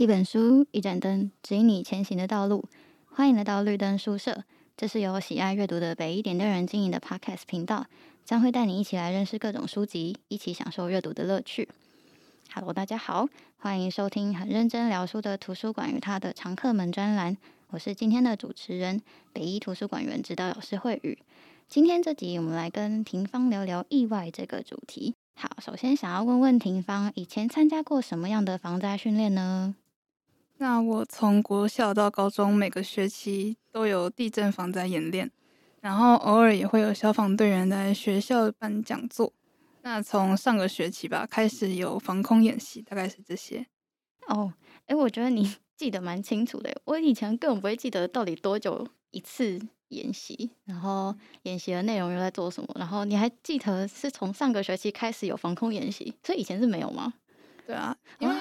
一本书，一盏灯，指引你前行的道路。欢迎来到绿灯书社，这是由喜爱阅读的北一点的人经营的 Podcast 频道，将会带你一起来认识各种书籍，一起享受阅读的乐趣。Hello，大家好，欢迎收听很认真聊书的图书馆与它的常客们专栏。我是今天的主持人，北一图书馆员指导老师惠宇。今天这集我们来跟廷芳聊聊意外这个主题。好，首先想要问问廷芳，以前参加过什么样的防灾训练呢？那我从国小到高中，每个学期都有地震防灾演练，然后偶尔也会有消防队员来学校办讲座。那从上个学期吧，开始有防空演习，大概是这些。哦，诶，我觉得你 记得蛮清楚的。我以前根本不会记得到底多久一次。演习，然后演习的内容又在做什么？然后你还记得是从上个学期开始有防空演习，所以以前是没有吗？对啊，因为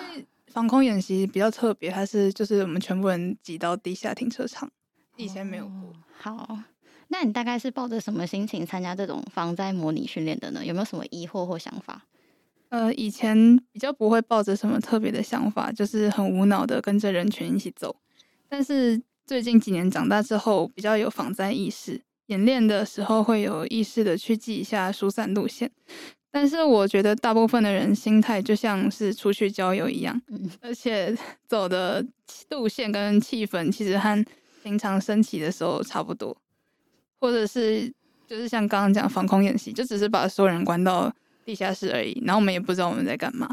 防空演习比较特别，它是就是我们全部人挤到地下停车场，以前没有过。哦。好，那你大概是抱着什么心情参加这种防灾模拟训练的呢？有没有什么疑惑或想法？呃，以前比较不会抱着什么特别的想法，就是很无脑的跟着人群一起走，但是。最近几年长大之后，比较有防灾意识，演练的时候会有意识的去记一下疏散路线。但是我觉得大部分的人心态就像是出去郊游一样，而且 走的路线跟气氛其实和平常升旗的时候差不多，或者是就是像刚刚讲防空演习，就只是把所有人关到地下室而已，然后我们也不知道我们在干嘛。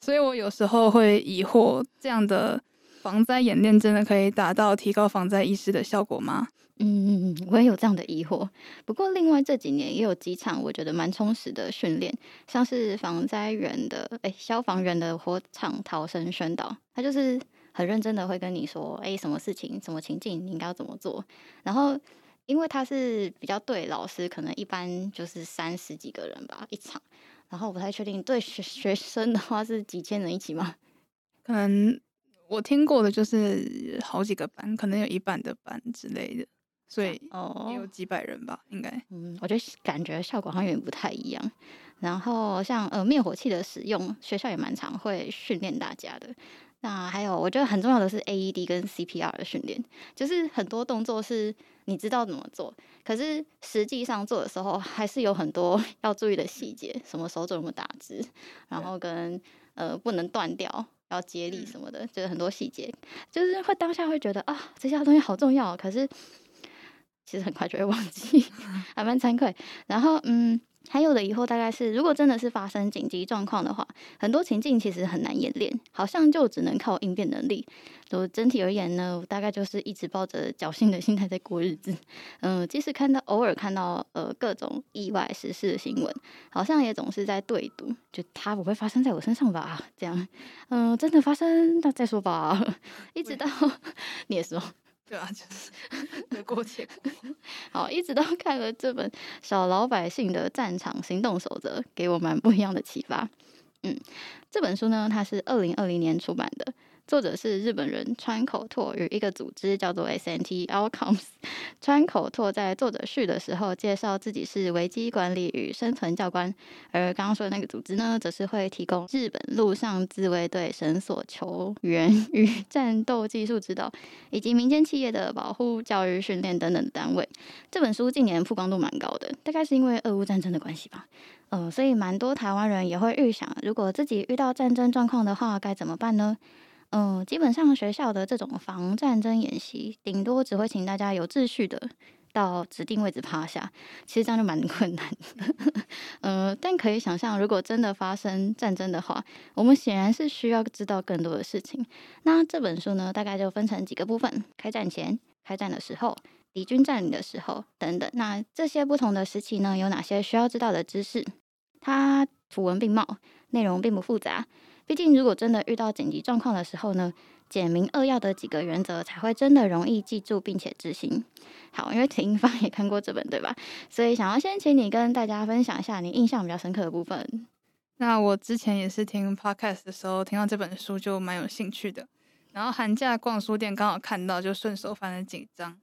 所以我有时候会疑惑这样的。防灾演练真的可以达到提高防灾意识的效果吗？嗯，我也有这样的疑惑。不过，另外这几年也有几场我觉得蛮充实的训练，像是防灾员的诶、消防员的火场逃生宣导，他就是很认真的会跟你说，哎、什么事情、什么情境你应该要怎么做。然后，因为他是比较对老师，可能一般就是三十几个人吧一场，然后我不太确定对学学生的话是几千人一起吗？可能。我听过的就是好几个班，可能有一半的班之类的，所以哦，有几百人吧，应该。嗯，我觉得感觉效果好像有点不太一样。然后像呃灭火器的使用，学校也蛮常会训练大家的。那还有我觉得很重要的是 AED 跟 CPR 的训练，就是很多动作是你知道怎么做，可是实际上做的时候还是有很多 要注意的细节，什么手肘怎么打直，然后跟呃不能断掉。要接力什么的，就是很多细节，就是会当下会觉得啊，这些东西好重要，可是其实很快就会忘记，还蛮惭愧。然后嗯。还有的疑惑大概是，如果真的是发生紧急状况的话，很多情境其实很难演练，好像就只能靠应变能力。就整体而言呢，我大概就是一直抱着侥幸的心态在过日子。嗯，即使看到偶尔看到呃各种意外时事的新闻，好像也总是在对赌，就它不会发生在我身上吧？这样，嗯，真的发生那再说吧。一直到 你也说。对啊，就是得过且过。好，一直都看了这本《小老百姓的战场行动守则》，给我蛮不一样的启发。嗯，这本书呢，它是二零二零年出版的。作者是日本人川口拓与一个组织叫做 SNT Outcomes。川口拓在作者序的时候介绍自己是危机管理与生存教官，而刚刚说的那个组织呢，则是会提供日本陆上自卫队绳索球员 与战斗技术指导，以及民间企业的保护教育训练等等单位。这本书近年曝光度蛮高的，大概是因为俄乌战争的关系吧。呃，所以蛮多台湾人也会预想，如果自己遇到战争状况的话，该怎么办呢？嗯，基本上学校的这种防战争演习，顶多只会请大家有秩序的到指定位置趴下，其实这样就蛮 困难的。嗯，但可以想象，如果真的发生战争的话，我们显然是需要知道更多的事情。那这本书呢，大概就分成几个部分：开战前、开战的时候、敌军占领的时候等等。那这些不同的时期呢，有哪些需要知道的知识？它图文并茂，内容并不复杂。毕竟，如果真的遇到紧急状况的时候呢，简明扼要的几个原则才会真的容易记住并且执行。好，因为廷芳也看过这本，对吧？所以想要先请你跟大家分享一下你印象比较深刻的部分。那我之前也是听 podcast 的时候听到这本书就蛮有兴趣的，然后寒假逛书店刚好看到，就顺手翻了几章。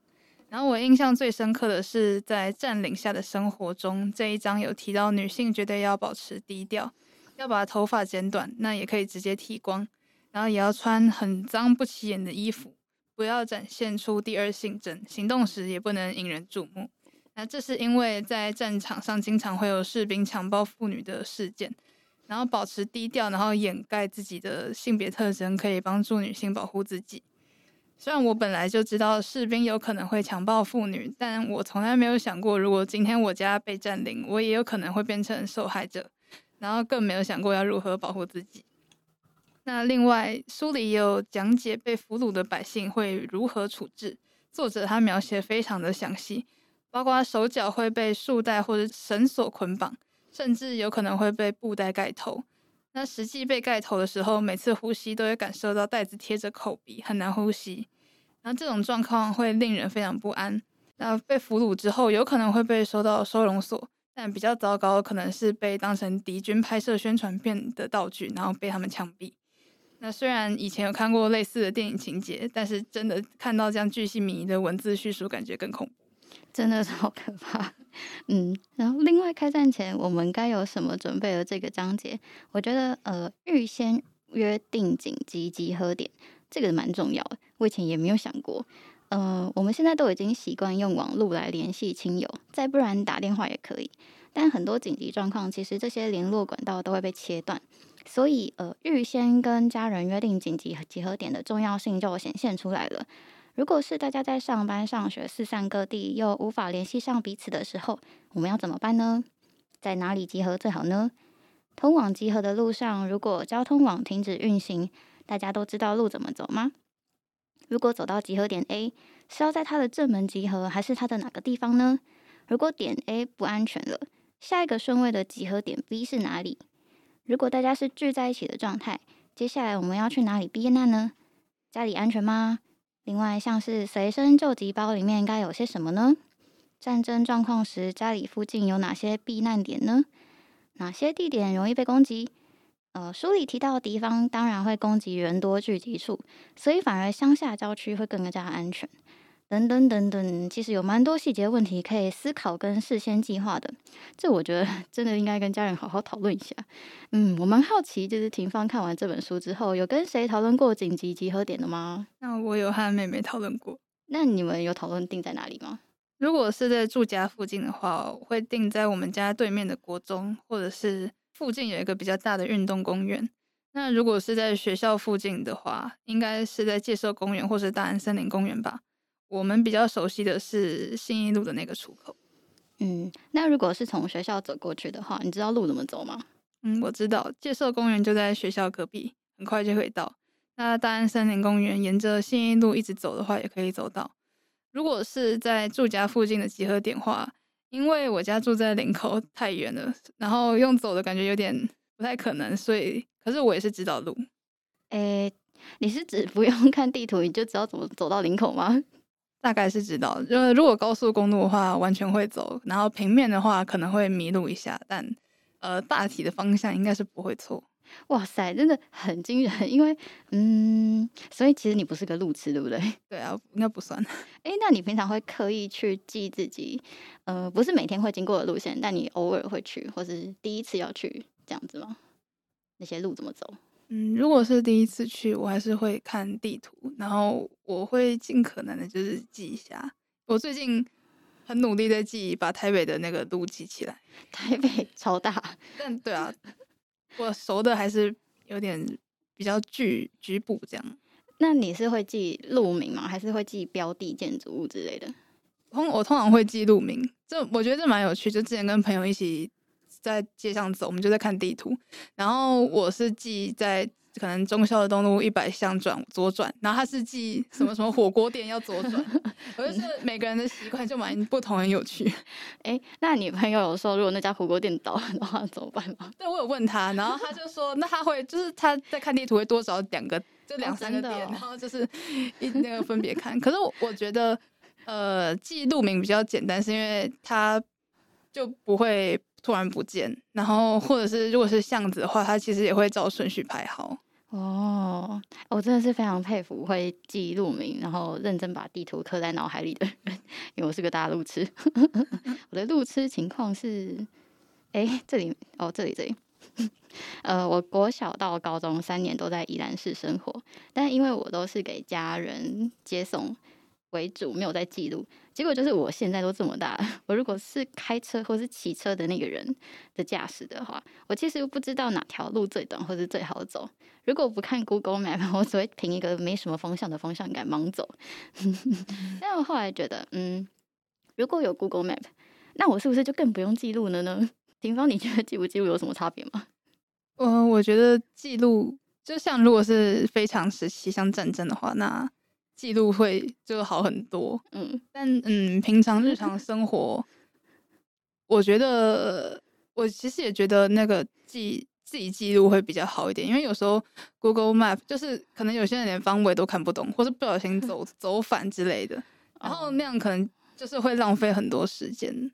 然后我印象最深刻的是在占领下的生活中这一章有提到女性绝对要保持低调。要把头发剪短，那也可以直接剃光，然后也要穿很脏不起眼的衣服，不要展现出第二性征，行动时也不能引人注目。那这是因为在战场上经常会有士兵强暴妇女的事件，然后保持低调，然后掩盖自己的性别特征，可以帮助女性保护自己。虽然我本来就知道士兵有可能会强暴妇女，但我从来没有想过，如果今天我家被占领，我也有可能会变成受害者，然后更没有想过要如何保护自己。那另外，书里也有讲解被俘虏的百姓会如何处置，作者他描写非常的详细。包括手脚会被束带或者绳索捆绑，甚至有可能会被布袋盖头。那实际被盖头的时候，每次呼吸都会感受到袋子贴着口鼻，很难呼吸。那这种状况会令人非常不安。那被俘虏之后，有可能会被收到收容所，但比较糟糕可能是被当成敌军拍摄宣传片的道具，然后被他们枪毙。那虽然以前有看过类似的电影情节，但是真的看到这样巨细靡遗的文字叙述，感觉更恐怖。真的是好可怕，嗯，然后另外开战前我们该有什么准备的这个章节，我觉得呃预先约定紧急集合点这个蛮重要的，我以前也没有想过，呃，我们现在都已经习惯用网络来联系亲友，再不然打电话也可以，但很多紧急状况其实这些联络管道都会被切断，所以呃预先跟家人约定紧急集合点的重要性就显现出来了。如果是大家在上班、上学、四散各地，又无法联系上彼此的时候，我们要怎么办呢？在哪里集合最好呢？通往集合的路上，如果交通网停止运行，大家都知道路怎么走吗？如果走到集合点 A，是要在它的正门集合，还是它的哪个地方呢？如果点 A 不安全了，下一个顺位的集合点 B 是哪里？如果大家是聚在一起的状态，接下来我们要去哪里避难呢？家里安全吗？另外，像是随身救急包里面该有些什么呢？战争状况时，家里附近有哪些避难点呢？哪些地点容易被攻击？呃，书里提到敌方当然会攻击人多聚集处，所以反而乡下郊区会更加安全。等等等等，其实有蛮多细节问题可以思考跟事先计划的。这我觉得 真的应该跟家人好好讨论一下。嗯，我蛮好奇，就是廷芳看完这本书之后，有跟谁讨论过紧急集合点的吗？那我有和妹妹讨论过。那你们有讨论定在哪里吗？如果是在住家附近的话，我会定在我们家对面的国中，或者是附近有一个比较大的运动公园。那如果是在学校附近的话，应该是在介寿公园或是大安森林公园吧。我们比较熟悉的是信义路的那个出口。嗯，那如果是从学校走过去的话，你知道路怎么走吗？嗯，我知道，介寿公园就在学校隔壁，很快就可以到。那大安森林公园沿着信义路一直走的话，也可以走到。如果是在住家附近的集合点话，因为我家住在林口，太远了，然后用走的感觉有点不太可能，所以，可是我也是知道路。诶、欸，你是指不用看地图你就知道怎么走到林口吗？大概是知道，因为如果高速公路的话，完全会走；然后平面的话，可能会迷路一下，但呃，大体的方向应该是不会错。哇塞，真的很惊人！因为嗯，所以其实你不是个路痴，对不对？对啊，应该不算。哎，那你平常会刻意去记自己，呃，不是每天会经过的路线，但你偶尔会去，或是第一次要去这样子吗？那些路怎么走？嗯，如果是第一次去，我还是会看地图，然后我会尽可能的就是记一下。我最近很努力在记，把台北的那个路记起来。台北超大，但对啊，我熟的还是有点比较局局部这样。那你是会记路名吗？还是会记标的、建筑物之类的？通我通常会记路名，这我觉得这蛮有趣。就之前跟朋友一起。在街上走，我们就在看地图。然后我是记在可能忠孝东路一百巷转左转，然后他是记什么什么火锅店要左转。我就是每个人的习惯就蛮不同，很有趣。哎、欸，那你朋友有说如果那家火锅店倒了的话怎么办吗？对，我有问他，然后他就说，那他会就是他在看地图会多找两个，就两三个点，哦哦、然后就是一那个分别看。可是我我觉得，呃，记路名比较简单，是因为他就不会。突然不见，然后或者是如果是巷子的话，它其实也会照顺序排好。哦，我真的是非常佩服会记路名，然后认真把地图刻在脑海里的人，因为我是个大路痴。我的路痴情况是，哎，这里哦，这里这里，呃，我国小到高中三年都在宜兰市生活，但因为我都是给家人接送为主，没有在记录。结果就是我现在都这么大了，我如果是开车或是骑车的那个人的驾驶的话，我其实又不知道哪条路最短或是最好走。如果不看 Google Map，我只会凭一个没什么方向的方向感盲走。但我后来觉得，嗯，如果有 Google Map，那我是不是就更不用记录了呢？廷芳，你觉得记不记录有什么差别吗？嗯、呃，我觉得记录就像如果是非常时期，像战争的话，那记录会就好很多。嗯，但嗯，平常日常 生活，我觉得我其实也觉得那个记自己记录会比较好一点，因为有时候 Google Map 就是可能有些人连方位都看不懂，或者不小心走 走反之类的，然后那样可能就是会浪费很多时间。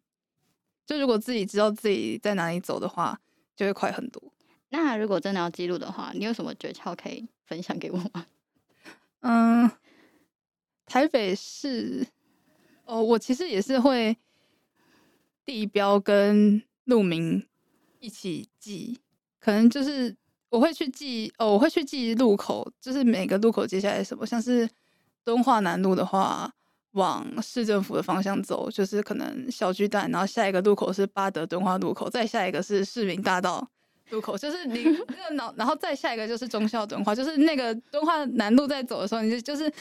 就如果自己知道自己在哪里走的话，就会快很多。那如果真的要记录的话，你有什么诀窍可以分享给我吗？嗯，台北市哦，我其实也是会地标跟路名一起记，可能就是我会去记哦，我会去记路口，就是每个路口接下来什么，像是敦化南路的话。往市政府的方向走，就是可能小巨蛋，然后下一个路口是八德敦化路口，再下一个是市民大道路口，就是你那个脑，然后再下一个就是忠孝敦化，就是那个敦化南路在走的时候，你就就是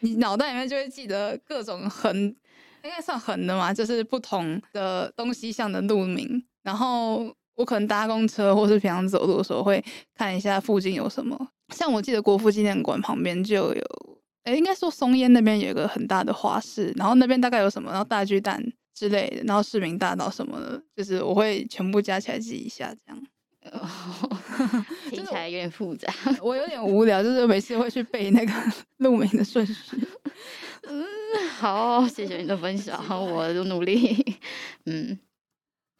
你脑袋里面就会记得各种横，应该算横的嘛，就是不同的东西向的路名。然后我可能搭公车或是平常走路的时候，会看一下附近有什么。像我记得国父纪念馆旁边就有。哎，应该说松烟那边有一个很大的花市，然后那边大概有什么，然后大巨蛋之类的，然后市民大道什么的，就是我会全部加起来记一下，这样。哦，听起来有点复杂，我有点无聊，就是每次会去背那个 路名的顺序。嗯，好，谢谢你的分享，我就努力。嗯。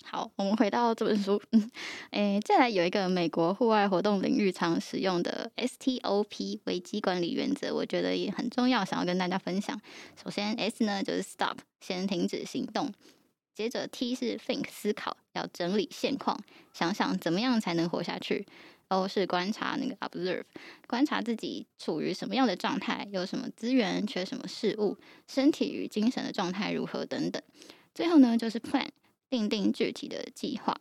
好，我们回到这本书。嗯，诶，再来有一个美国户外活动领域常使用的 STOP 危机管理原则，我觉得也很重要，想要跟大家分享。首先 S 呢就是 Stop，先停止行动；接着 T 是 Think，思考，要整理现况，想想怎么样才能活下去；O 是观察，那个 Observe，观察自己处于什么样的状态，有什么资源，缺什么事物，身体与精神的状态如何等等。最后呢就是 Plan。定定具体的计划。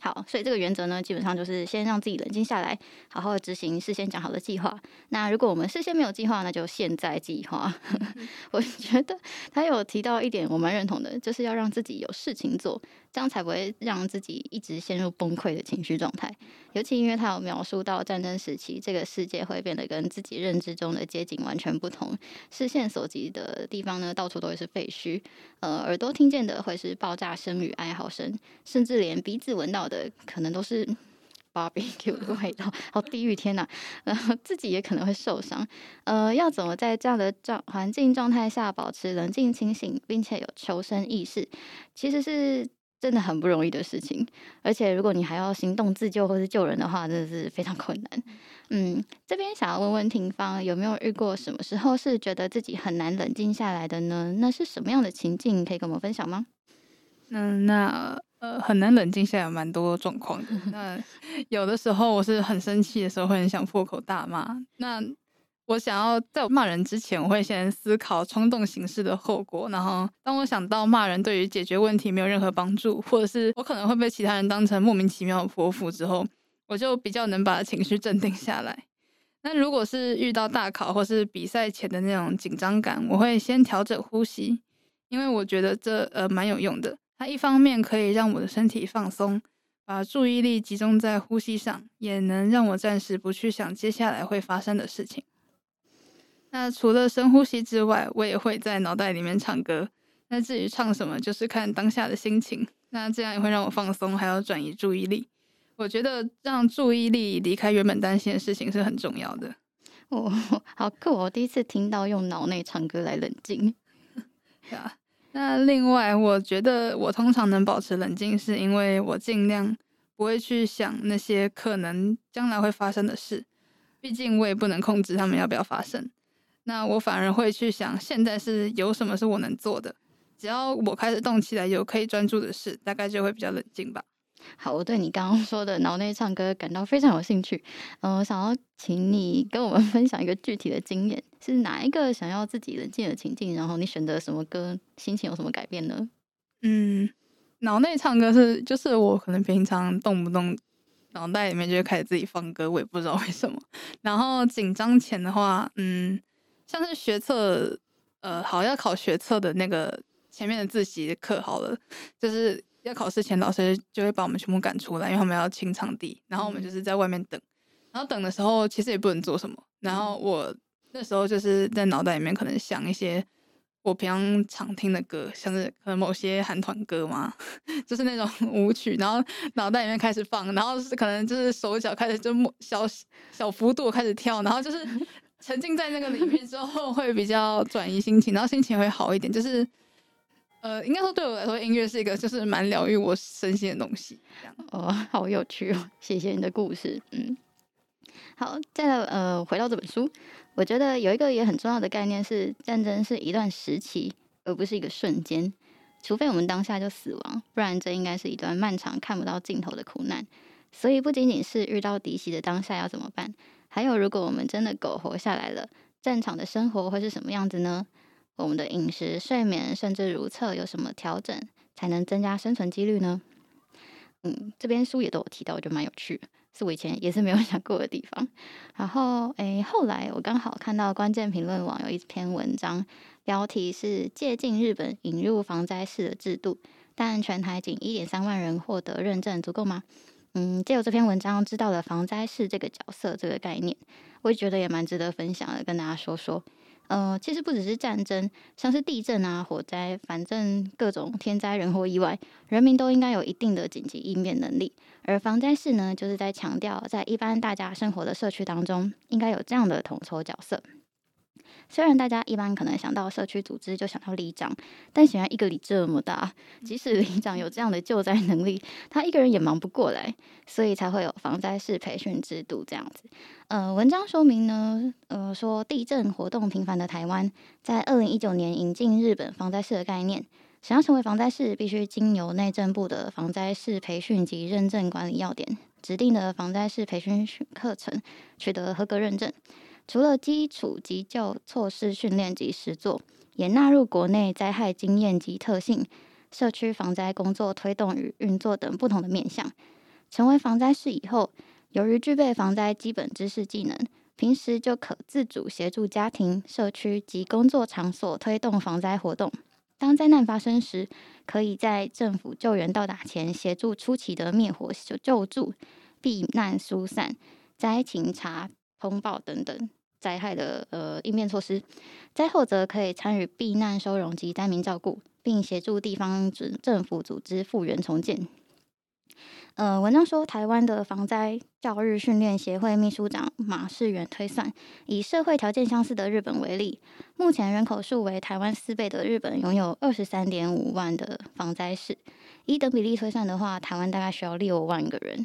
好，所以这个原则呢，基本上就是先让自己冷静下来，好好的执行事先讲好的计划。那如果我们事先没有计划，那就现在计划。我觉得他有提到一点，我蛮认同的，就是要让自己有事情做，这样才不会让自己一直陷入崩溃的情绪状态。尤其因为他有描述到战争时期，这个世界会变得跟自己认知中的街景完全不同，视线所及的地方呢，到处都会是废墟，呃，耳朵听见的会是爆炸声与哀嚎声，甚至连鼻子闻到的。可能都是 barbecue 的味道，好地狱天呐！然后自己也可能会受伤。呃，要怎么在这样的状环境状态下保持冷静清醒，并且有求生意识，其实是真的很不容易的事情。而且如果你还要行动自救或是救人的话，真的是非常困难。嗯，这边想要问问庭芳，有没有遇过什么时候是觉得自己很难冷静下来的呢？那是什么样的情境？可以跟我们分享吗？嗯，那。呃，很难冷静下来，蛮多状况的。那有的时候我是很生气的时候，会很想破口大骂。那我想要在我骂人之前，我会先思考冲动行事的后果。然后，当我想到骂人对于解决问题没有任何帮助，或者是我可能会被其他人当成莫名其妙的泼妇之后，我就比较能把情绪镇定下来。那如果是遇到大考或是比赛前的那种紧张感，我会先调整呼吸，因为我觉得这呃蛮有用的。它一方面可以让我的身体放松，把注意力集中在呼吸上，也能让我暂时不去想接下来会发生的事情。那除了深呼吸之外，我也会在脑袋里面唱歌。那至于唱什么，就是看当下的心情。那这样也会让我放松，还有转移注意力。我觉得让注意力离开原本担心的事情是很重要的。哦，好酷！我第一次听到用脑内唱歌来冷静。对啊。那另外，我觉得我通常能保持冷静，是因为我尽量不会去想那些可能将来会发生的事，毕竟我也不能控制他们要不要发生。那我反而会去想，现在是有什么是我能做的，只要我开始动起来，有可以专注的事，大概就会比较冷静吧。好，我对你刚刚说的脑内唱歌感到非常有兴趣。嗯、呃，我想要请你跟我们 分享一个具体的经验，是哪一个想要自己冷静的情境？然后你选择什么歌，心情有什么改变呢？嗯，脑内唱歌是就是我可能平常动不动脑袋里面就会开始自己放歌，我也不知道为什么。然后紧张前的话，嗯，像是学测，呃，好要考学测的那个前面的自习课好了，就是。要考试前，老师就会把我们全部赶出来，因为他们要清场地。然后我们就是在外面等，然后等的时候其实也不能做什么。然后我那时候就是在脑袋里面可能想一些我平常常听的歌，像是可能某些韩团歌嘛，就是那种舞曲。然后脑袋里面开始放，然后是可能就是手脚开始就小小幅度开始跳，然后就是沉浸在那个里面之后会比较转移心情，然后心情会好一点，就是。呃，应该说对我来说，音乐是一个就是蛮疗愈我身心的东西。这样哦，好有趣哦！谢谢你的故事。嗯，好，再来呃，回到这本书，我觉得有一个也很重要的概念是，战争是一段时期，而不是一个瞬间。除非我们当下就死亡，不然这应该是一段漫长看不到尽头的苦难。所以不仅仅是遇到敌袭的当下要怎么办，还有如果我们真的苟活下来了，战场的生活会是什么样子呢？我们的饮食、睡眠，甚至如厕有什么调整，才能增加生存几率呢？嗯，这边书也都有提到，我觉得蛮有趣，是我以前也是没有 想过的地方。然后，诶，后来我刚好看到关键评论网有一篇文章，标题是“借鉴日本引入防灾式的制度，但全台仅一点三万人获得认证，足够吗？”嗯，借由这篇文章知道了防灾士这个角色这个概念，我也觉得也蛮值得分享的，跟大家说说。呃，其实不只是战争，像是地震啊、火灾，反正各种天灾人祸意外，人民都应该有一定的紧急应变能力。而防灾士呢，就是在强调，在一般大家生活的社区当中，应该有这样的统筹角色。虽然大家一般可能想到社区组织就想到里长，但显然一个里这么大，即使里长有这样的救灾能力，他一个人也忙不过来，所以才会有防灾士培训制度这样子。呃，文章说明呢，呃，说地震活动频繁的台湾，在二零一九年引进日本防灾士的概念，想要成为防灾士，必须经由内政部的防灾士培训及认证管理要点指定的防灾士培训课程，取得合格认证。除了基础急救措施训练及实作，也纳入国内灾害经验及特性、社区防灾工作推动与运作等不同的面向。成为防灾士以后，由于具备防灾基本知识技能，平时就可自主协助家庭、社区及工作场所推动防灾活动。当灾难发生时，可以在政府救援到达前，协助初期的灭火救助、避难疏散、灾情查。通报等等灾害的呃应变措施，灾后则可以参与避难收容及灾民照顾，并协助地方政府组织复原重建。呃，文章说，台湾的防灾教育训练协会秘书长马世元推算，以社会条件相似的日本为例，目前人口数为台湾四倍的日本，拥有二十三点五万的防灾士。以等比例推算的话，台湾大概需要六万个人。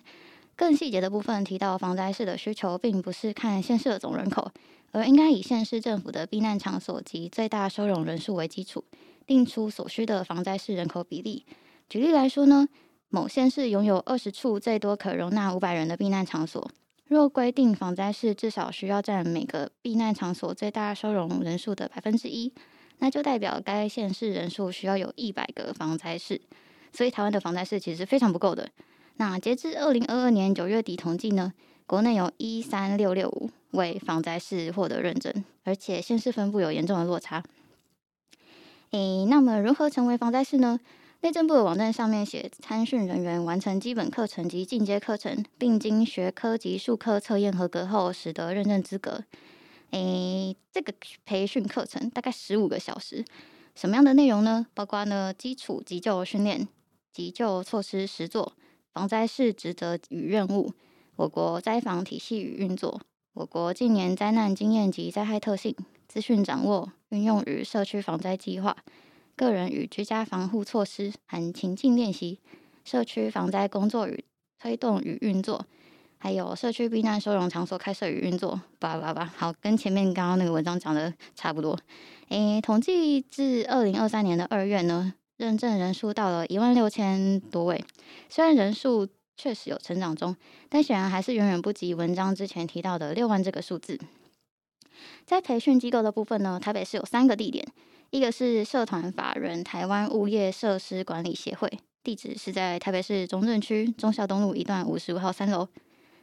更细节的部分提到，防灾士的需求并不是看县市的总人口，而应该以县市政府的避难场所及最大收容人数为基础，定出所需的防灾士人口比例。举例来说呢，某县市拥有二十处最多可容纳五百人的避难场所，若规定防灾士至少需要占每个避难场所最大收容人数的百分之一，那就代表该县市人数需要有一百个防灾士。所以台湾的防灾士其实非常不够的。那截至二零二二年九月底统计呢，国内有一三六六五位防灾士获得认证，而且县市分布有严重的落差。诶，那么如何成为防灾士呢？内政部的网站上面写，参训人员完成基本课程及进阶课程，并经学科及术科测验合格后，使得认证资格。诶，这个培训课程大概十五个小时，什么样的内容呢？包括呢基础急救训练、急救措施实作。防灾是职责与任务，我国灾防体系与运作，我国近年灾难经验及灾害特性资讯掌握，运用于社区防灾计划，个人与居家防护措施含情境练习，社区防灾工作与推动与运作，还有社区避难收容场所开设与运作，叭叭叭，好，跟前面刚刚那个文章讲的差不多。诶，统计至二零二三年的二月呢，认证人数到了一万六千多位。虽然人数确实有成长中，但显然还是远远不及文章之前提到的六万这个数字。在培训机构的部分呢，台北市有三个地点，一个是社团法人台湾物业设施管理协会，地址是在台北市中正区忠孝东路一段五十五号三楼。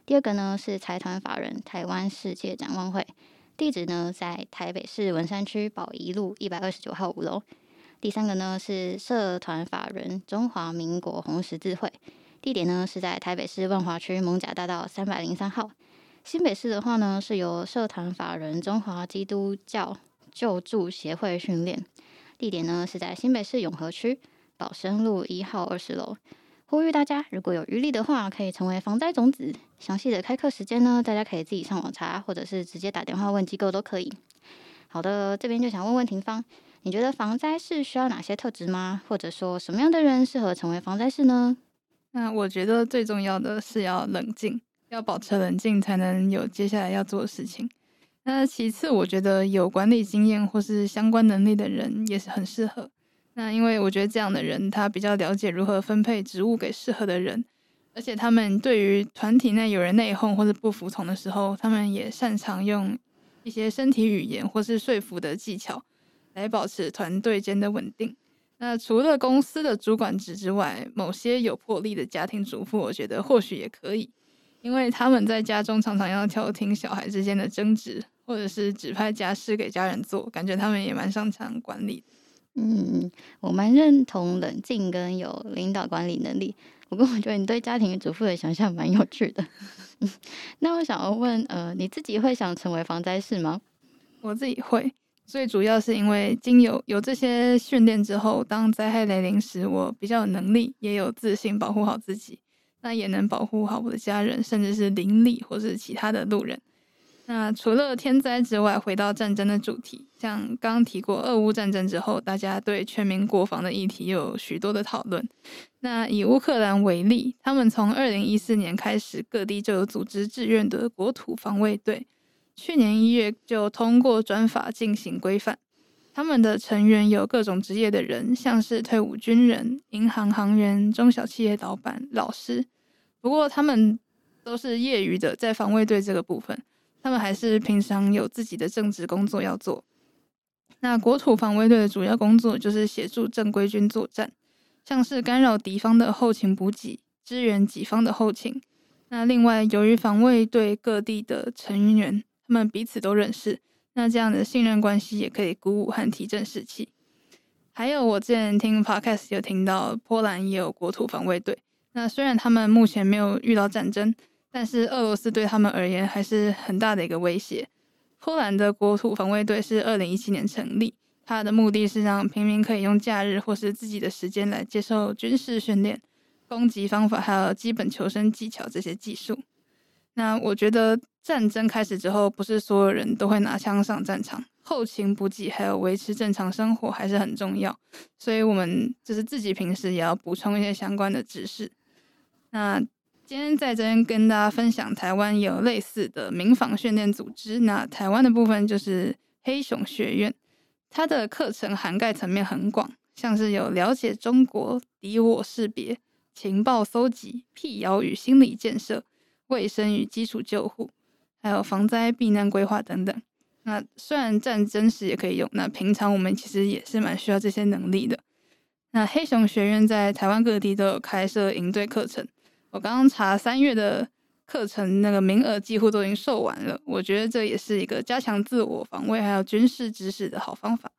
第二个呢是财团法人台湾世界展望会，地址呢在台北市文山区宝仪路一百二十九号五楼。第三个呢是社团法人中华民国红十字会，地点呢是在台北市万华区艋舺大道三百零三号。新北市的话呢是由社团法人中华基督教救助协会训练，地点呢是在新北市永和区保生路一号二十楼。呼吁大家，如果有余力的话，可以成为防灾种子。详细的开课时间呢，大家可以自己上网查，或者是直接打电话问机构都可以。好的，这边就想问问廷芳，你觉得防灾士需要哪些特质吗？或者说什么样的人适合成为防灾士呢？那我觉得最重要的是要冷静，要保持冷静，才能有接下来要做的事情。那其次，我觉得有管理经验或是相关能力的人也是很适合。那因为我觉得这样的人，他比较了解如何分配职务给适合的人，而且他们对于团体内有人内讧或者不服从的时候，他们也擅长用一些身体语言或是说服的技巧来保持团队间的稳定。那除了公司的主管职之外，某些有魄力的家庭主妇，我觉得或许也可以，因为他们在家中常常要调停小孩之间的争执，或者是指派家事给家人做，感觉他们也蛮擅长管理。嗯，我蛮认同冷静跟有领导管理能力。不过我觉得你对家庭主妇的想象蛮有趣的。那我想要问，呃，你自己会想成为防灾士吗？我自己会，最主要是因为经有有这些训练之后，当灾害来临时，我比较有能力，也有自信保护好自己，那也能保护好我的家人，甚至是邻里或是其他的路人。那除了天灾之外，回到战争的主题，像刚提过俄乌战争之后，大家对全民国防的议题有许多的讨论。那以乌克兰为例，他们从二零一四年开始，各地就有组织志愿的国土防卫队，去年一月就通过专法进行规范。他们的成员有各种职业的人，像是退伍军人、银行行员、中小企业老板、老师。不过他们都是业余的，在防卫队这个部分。他们还是平常有自己的正职工作要做。那国土防卫队的主要工作就是协助正规军作战，像是干扰敌方的后勤补给，支援己方的后勤。那另外，由于防卫队各地的成员他们彼此都认识，那这样的信任关系也可以鼓舞和提振士气。还有，我之前听 Podcast 有听到波兰也有国土防卫队。那虽然他们目前没有遇到战争。但是俄罗斯对他们而言还是很大的一个威胁。波兰的国土防卫队是二零一七年成立，它的目的是让平民可以用假日或是自己的时间来接受军事训练、攻击方法还有基本求生技巧这些技术。那我觉得战争开始之后，不是所有人都会拿枪上战场，后勤补给还有维持正常生活还是很重要。所以我们就是自己平时也要补充一些相关的知识。那。今天在这边跟大家分享，台湾有类似的民防训练组织。那台湾的部分就是黑熊学院，它的课程涵盖层面很广，像是有了解中国、敌我识别、情报搜集、辟谣与心理建设、卫生与基础救护，还有防灾避难规划等等。那虽然战争时也可以用，那平常我们其实也是蛮需要这些能力的。那黑熊学院在台湾各地都有开设营队课程。我刚刚查三月的课程，那个名额几乎都已经售完了。我觉得这也是一个加强自我防卫还有军事知识的好方法。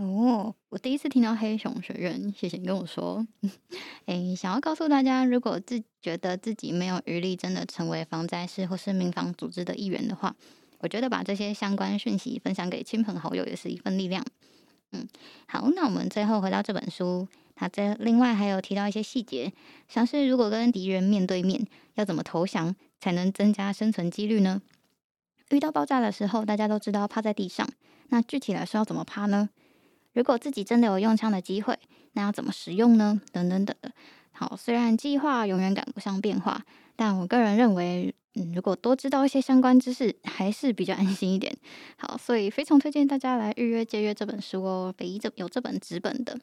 哦，我第一次听到黑熊学院，谢谢你跟我说。诶，想要告诉大家，如果自觉得自己没有余力，真的成为防灾士或是民防组织的一员的话，我觉得把这些相关讯息分享给亲朋好友也是一份力量。嗯，好，那我们最后回到这本书。它这另外还有提到一些细节，像是如果跟敌人面对面，要怎么投降才能增加生存几率呢？遇到爆炸的时候，大家都知道趴在地上，那具体来说要怎么趴呢？如果自己真的有用枪的机会，那要怎么使用呢？等等等的。好，虽然计划永远赶不上变化，但我个人认为，嗯，如果多知道一些相关知识，还是比较安心一点。好，所以非常推荐大家来预约借阅这本书哦，北一这有这本纸本的。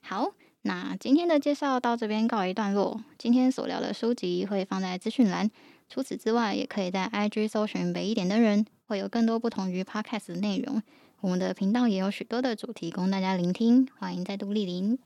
好，那今天的介绍到这边告一段落。今天所聊的书籍会放在资讯栏，除此之外，也可以在 IG 搜寻北一点的人，会有更多不同于 Podcast 的内容。我们的频道也有许多的主题供大家聆听欢迎再度莅临。